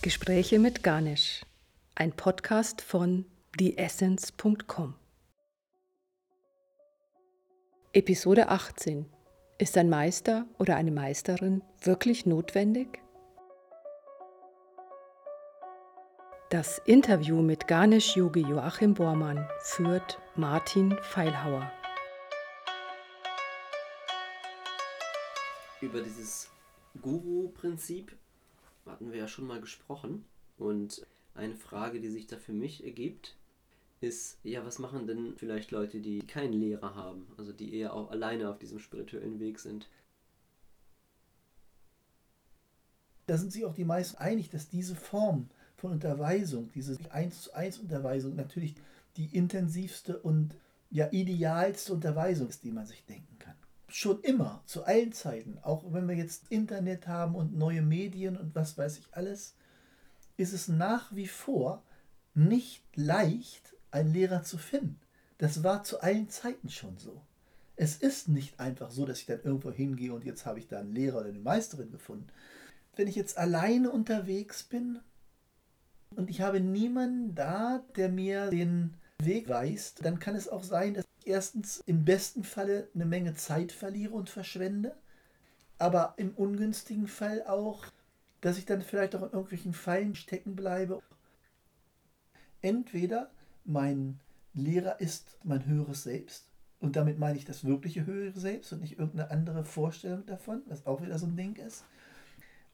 Gespräche mit Ganesh, ein Podcast von theessence.com. Episode 18. Ist ein Meister oder eine Meisterin wirklich notwendig? Das Interview mit Ganesh Yogi Joachim Bormann führt Martin Feilhauer. Über dieses Guru-Prinzip hatten wir ja schon mal gesprochen. Und eine Frage, die sich da für mich ergibt, ist, ja, was machen denn vielleicht Leute, die keinen Lehrer haben, also die eher auch alleine auf diesem spirituellen Weg sind? Da sind sich auch die meisten einig, dass diese Form von Unterweisung, diese 1 zu 1 Unterweisung natürlich die intensivste und ja idealste Unterweisung ist, die man sich denken schon immer, zu allen Zeiten, auch wenn wir jetzt Internet haben und neue Medien und was weiß ich alles, ist es nach wie vor nicht leicht, einen Lehrer zu finden. Das war zu allen Zeiten schon so. Es ist nicht einfach so, dass ich dann irgendwo hingehe und jetzt habe ich da einen Lehrer oder eine Meisterin gefunden. Wenn ich jetzt alleine unterwegs bin und ich habe niemanden da, der mir den Weg weist, dann kann es auch sein, dass erstens im besten Falle eine Menge Zeit verliere und verschwende, aber im ungünstigen Fall auch, dass ich dann vielleicht auch in irgendwelchen Fallen stecken bleibe. Entweder mein Lehrer ist mein höheres Selbst, und damit meine ich das wirkliche höhere Selbst und nicht irgendeine andere Vorstellung davon, was auch wieder so ein Ding ist.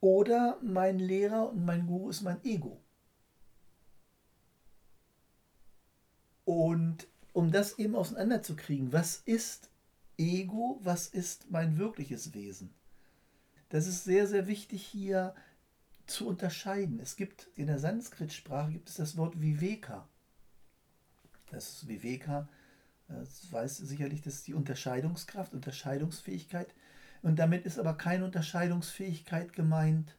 Oder mein Lehrer und mein Guru ist mein Ego. Und um das eben auseinanderzukriegen, was ist Ego, was ist mein wirkliches Wesen? Das ist sehr, sehr wichtig hier zu unterscheiden. Es gibt in der Sanskrit-Sprache gibt es das Wort Viveka. Das ist Viveka, das weiß sicherlich, das ist die Unterscheidungskraft, Unterscheidungsfähigkeit. Und damit ist aber keine Unterscheidungsfähigkeit gemeint,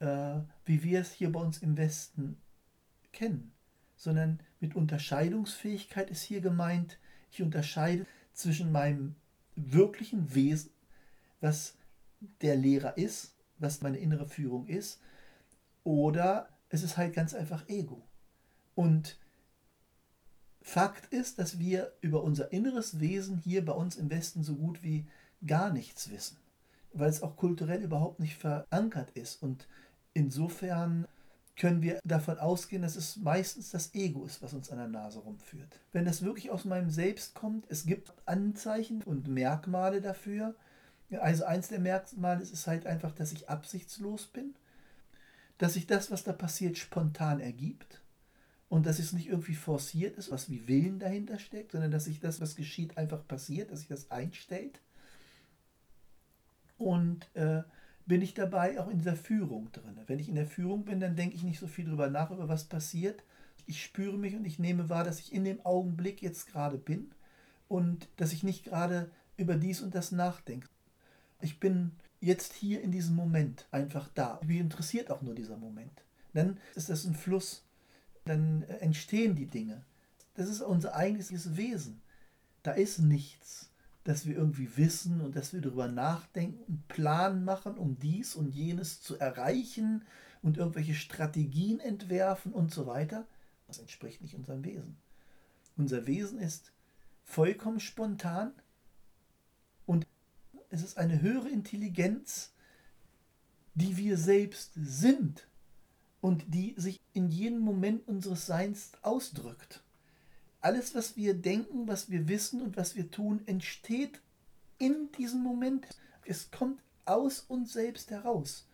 äh, wie wir es hier bei uns im Westen kennen sondern mit Unterscheidungsfähigkeit ist hier gemeint, ich unterscheide zwischen meinem wirklichen Wesen, was der Lehrer ist, was meine innere Führung ist, oder es ist halt ganz einfach Ego. Und Fakt ist, dass wir über unser inneres Wesen hier bei uns im Westen so gut wie gar nichts wissen, weil es auch kulturell überhaupt nicht verankert ist. Und insofern können wir davon ausgehen, dass es meistens das Ego ist, was uns an der Nase rumführt. Wenn das wirklich aus meinem Selbst kommt, es gibt Anzeichen und Merkmale dafür. Also eins der Merkmale ist halt einfach, dass ich absichtslos bin, dass sich das, was da passiert, spontan ergibt und dass es nicht irgendwie forciert ist, was wie Willen dahinter steckt, sondern dass sich das, was geschieht, einfach passiert, dass sich das einstellt. Und äh, bin ich dabei auch in dieser Führung drin. Wenn ich in der Führung bin, dann denke ich nicht so viel darüber nach, über was passiert. Ich spüre mich und ich nehme wahr, dass ich in dem Augenblick jetzt gerade bin und dass ich nicht gerade über dies und das nachdenke. Ich bin jetzt hier in diesem Moment einfach da. Mich interessiert auch nur dieser Moment. Dann ist das ein Fluss. Dann entstehen die Dinge. Das ist unser eigentliches Wesen. Da ist nichts dass wir irgendwie wissen und dass wir darüber nachdenken und Plan machen, um dies und jenes zu erreichen und irgendwelche Strategien entwerfen und so weiter. Das entspricht nicht unserem Wesen. Unser Wesen ist vollkommen spontan und es ist eine höhere Intelligenz, die wir selbst sind und die sich in jedem Moment unseres Seins ausdrückt alles, was wir denken, was wir wissen und was wir tun, entsteht in diesem Moment. Es kommt aus uns selbst heraus.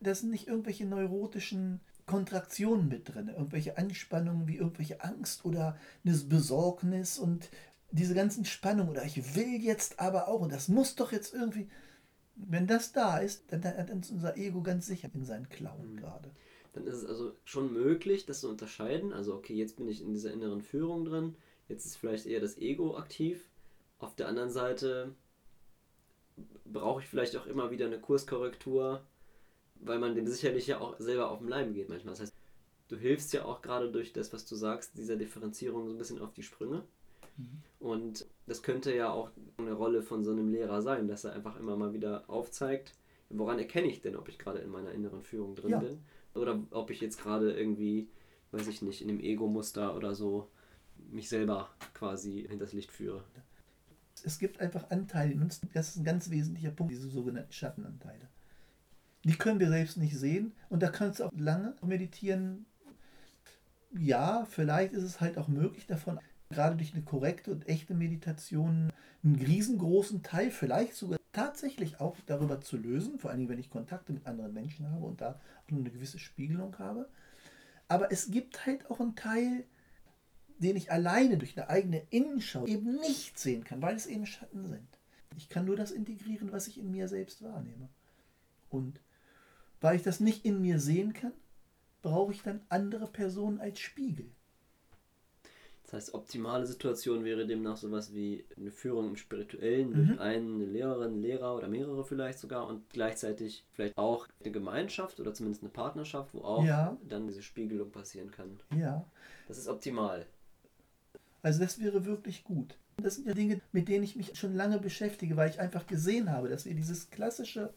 Das sind nicht irgendwelche neurotischen Kontraktionen mit drin, irgendwelche Anspannungen wie irgendwelche Angst oder eine Besorgnis und diese ganzen Spannungen oder ich will jetzt aber auch und das muss doch jetzt irgendwie. Wenn das da ist, dann hat uns unser Ego ganz sicher in seinen Klauen mhm. gerade dann ist es also schon möglich, das zu unterscheiden. Also, okay, jetzt bin ich in dieser inneren Führung drin, jetzt ist vielleicht eher das Ego aktiv. Auf der anderen Seite brauche ich vielleicht auch immer wieder eine Kurskorrektur, weil man dem sicherlich ja auch selber auf den Leim geht manchmal. Das heißt, du hilfst ja auch gerade durch das, was du sagst, dieser Differenzierung so ein bisschen auf die Sprünge. Mhm. Und das könnte ja auch eine Rolle von so einem Lehrer sein, dass er einfach immer mal wieder aufzeigt, woran erkenne ich denn, ob ich gerade in meiner inneren Führung drin Ja. bin? Oder ob ich jetzt gerade irgendwie, weiß ich nicht, in dem Ego-Muster oder so mich selber quasi hinters Licht führe. Es gibt einfach Anteile in uns, das ist ein ganz wesentlicher Punkt, diese sogenannten Schattenanteile. Die können wir selbst nicht sehen und da kannst du auch lange meditieren. Ja, vielleicht ist es halt auch möglich davon, gerade durch eine korrekte und echte Meditation einen riesengroßen Teil, vielleicht sogar tatsächlich auch darüber zu lösen, vor allem wenn ich Kontakte mit anderen Menschen habe und da auch eine gewisse Spiegelung habe. Aber es gibt halt auch einen Teil, den ich alleine durch eine eigene Innenschau eben nicht sehen kann, weil es eben Schatten sind. Ich kann nur das integrieren, was ich in mir selbst wahrnehme. Und weil ich das nicht in mir sehen kann, brauche ich dann andere Personen als Spiegel. Das heißt, optimale Situation wäre demnach sowas wie eine Führung im Spirituellen Mhm. durch einen, eine Lehrerin, Lehrer oder mehrere vielleicht sogar und gleichzeitig vielleicht auch eine Gemeinschaft oder zumindest eine Partnerschaft, wo auch Ja. dann diese Spiegelung passieren kann. Ja, Das ist optimal. also das wäre wirklich gut. Das sind ja Dinge, mit denen ich mich schon lange beschäftige, weil ich einfach gesehen habe, dass wir dieses klassische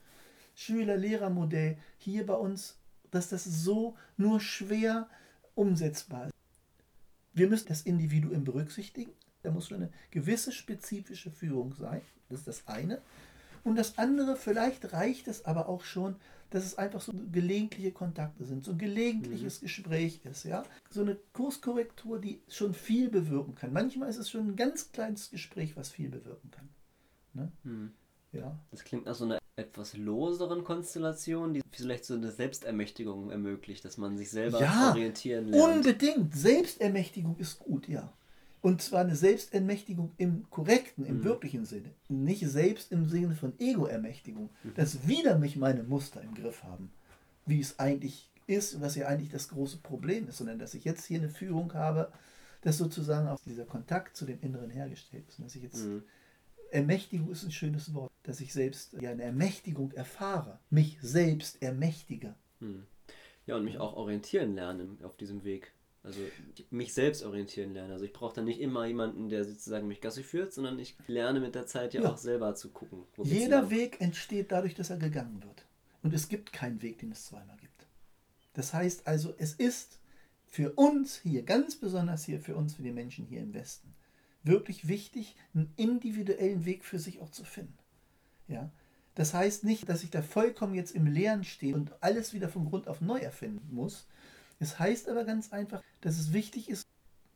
Schüler-Lehrer-Modell hier bei uns, dass das so nur schwer umsetzbar ist. Wir müssen das Individuum berücksichtigen. Da muss schon eine gewisse spezifische Führung sein. Das ist das eine. Und das andere, vielleicht reicht es aber auch schon, dass es einfach so gelegentliche Kontakte sind, so ein gelegentliches Gespräch ist, ja. So eine Kurskorrektur, die schon viel bewirken kann. Manchmal ist es schon ein ganz kleines Gespräch, was viel bewirken kann. Ne? Hm. Ja. Das klingt nach so einer etwas loseren Konstellation, die vielleicht so eine Selbstermächtigung ermöglicht, dass man sich selber Ja, orientieren lernt. Unbedingt. Selbstermächtigung ist gut, ja. Und zwar eine Selbstermächtigung im korrekten, im Mhm. wirklichen Sinne. Nicht selbst im Sinne von Ego-Ermächtigung. Mhm. Dass wieder mich meine Muster im Griff haben. Wie es eigentlich ist und was ja eigentlich das große Problem ist, sondern dass ich jetzt hier eine Führung habe, dass sozusagen auch dieser Kontakt zu dem Inneren hergestellt ist. Und dass ich jetzt Mhm. Ermächtigung ist ein schönes Wort, dass ich selbst ja eine Ermächtigung erfahre, mich selbst ermächtige. Hm. Ja, und mich auch orientieren lernen auf diesem Weg. Also mich selbst orientieren lernen. Also ich brauche dann nicht immer jemanden, der sozusagen mich Gassi führt, sondern ich lerne mit der Zeit ja, Ja. auch selber zu gucken. Jeder. Weg entsteht dadurch, dass er gegangen wird. Und es gibt keinen Weg, den es zweimal gibt. Das heißt also, es ist für uns hier, ganz besonders hier für uns, für die Menschen hier im Westen, wirklich wichtig, einen individuellen Weg für sich auch zu finden. Ja? Das heißt nicht, dass ich da vollkommen jetzt im Leeren stehe und alles wieder von Grund auf neu erfinden muss. Es heißt aber ganz einfach, dass es wichtig ist,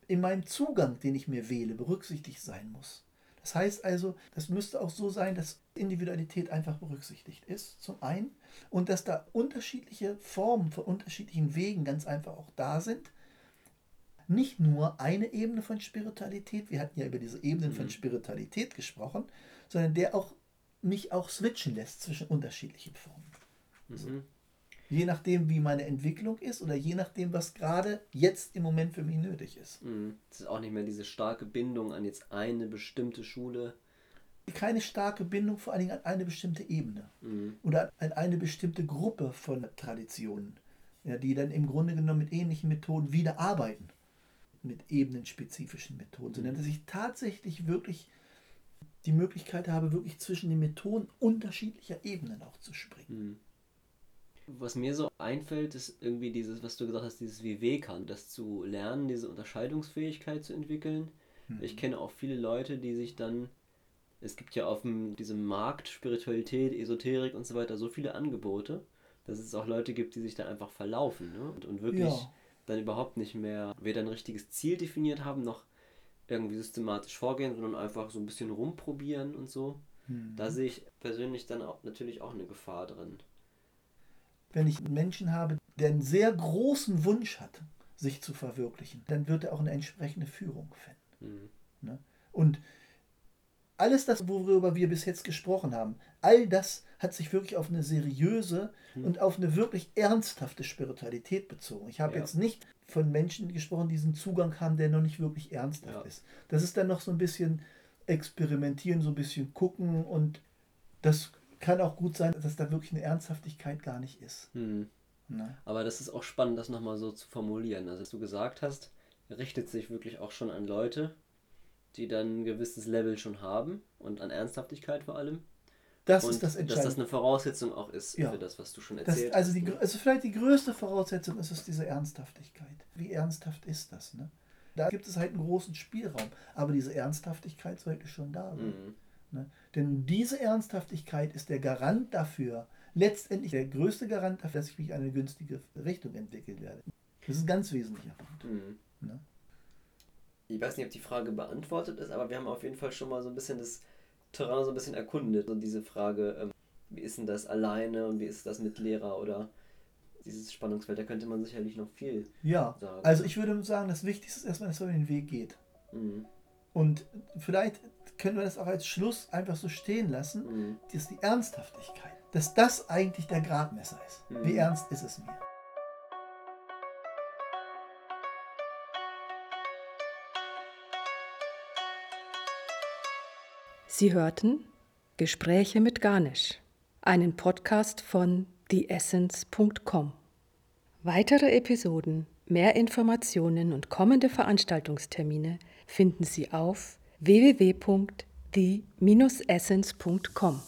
in meinem Zugang, den ich mir wähle, berücksichtigt sein muss. Das heißt also, das müsste auch so sein, dass Individualität einfach berücksichtigt ist, zum einen, und dass da unterschiedliche Formen von unterschiedlichen Wegen ganz einfach auch da sind. Nicht nur eine Ebene von Spiritualität, wir hatten ja über diese Ebenen von Mhm. Spiritualität gesprochen, sondern der auch mich auch switchen lässt zwischen unterschiedlichen Formen. Mhm. Je nachdem, wie meine Entwicklung ist oder je nachdem, was gerade jetzt im Moment für mich nötig ist. Mhm. Es ist auch nicht mehr diese starke Bindung an jetzt eine bestimmte Schule. Keine starke Bindung vor allen Dingen an eine bestimmte Ebene. Mhm. oder an eine bestimmte Gruppe von Traditionen, ja, die dann im Grunde genommen mit ähnlichen Methoden wieder arbeiten, mit ebenenspezifischen Methoden, sondern dass ich tatsächlich wirklich die Möglichkeit habe, wirklich zwischen den Methoden unterschiedlicher Ebenen auch zu springen. Mhm. Was mir so einfällt, ist irgendwie dieses, was du gesagt hast, dieses Vivekan, das zu lernen, diese Unterscheidungsfähigkeit zu entwickeln. Mhm. Ich kenne auch viele Leute, die sich dann, es gibt ja auf dem, diesem Markt Spiritualität, Esoterik und so weiter so viele Angebote, dass es auch Leute gibt, die sich dann einfach verlaufen ne? und, und wirklich Ja. Dann überhaupt nicht mehr weder ein richtiges Ziel definiert haben, noch irgendwie systematisch vorgehen, sondern einfach so ein bisschen rumprobieren und so. Mhm. Da sehe ich persönlich dann auch natürlich auch eine Gefahr drin. Wenn ich einen Menschen habe, der einen sehr großen Wunsch hat, sich zu verwirklichen, dann wird er auch eine entsprechende Führung finden. Mhm. Ne? Und alles das, worüber wir bis jetzt gesprochen haben, all das hat sich wirklich auf eine seriöse Hm. und auf eine wirklich ernsthafte Spiritualität bezogen. Ich habe Ja. jetzt nicht von Menschen gesprochen, die diesen Zugang haben, der noch nicht wirklich ernsthaft Ja. ist. Das ist dann noch so ein bisschen experimentieren, so ein bisschen gucken und das kann auch gut sein, dass da wirklich eine Ernsthaftigkeit gar nicht ist. Mhm. Ne? Aber das ist auch spannend, das nochmal so zu formulieren. Also, was du gesagt hast, richtet sich wirklich auch schon an Leute, die dann ein gewisses Level schon haben und an Ernsthaftigkeit vor allem. Das und ist das dass Entscheidende. das eine Voraussetzung auch ist Ja. für das, was du schon Das, erzählt also, hast. die, ne? grö- also vielleicht die größte Voraussetzung ist es diese Ernsthaftigkeit. Wie ernsthaft ist das? Ne? Da gibt es halt einen großen Spielraum, aber diese Ernsthaftigkeit sollte schon da sein. Mhm. Ne? Denn diese Ernsthaftigkeit ist der Garant dafür, letztendlich der größte Garant dafür, dass ich mich in eine günstige Richtung entwickeln werde. Das ist ein ganz wesentlicher Punkt. Mhm. Ne? Ich weiß nicht, ob die Frage beantwortet ist, aber wir haben auf jeden Fall schon mal so ein bisschen das Terrain so ein bisschen erkundet. Und diese Frage, ähm, wie ist denn das alleine und wie ist das mit Lehrer oder dieses Spannungsfeld, da könnte man sicherlich noch viel Ja, sagen. also ich würde sagen, das Wichtigste ist erstmal, dass man den Weg geht. Mhm. Und vielleicht können wir das auch als Schluss einfach so stehen lassen, Mhm. dass die Ernsthaftigkeit, dass das eigentlich der Gradmesser ist. Mhm. Wie ernst ist es mir? Sie hörten Gespräche mit Garnisch, einen Podcast von theessence.com. Weitere Episoden, mehr Informationen und kommende Veranstaltungstermine finden Sie auf www.the-essence.com.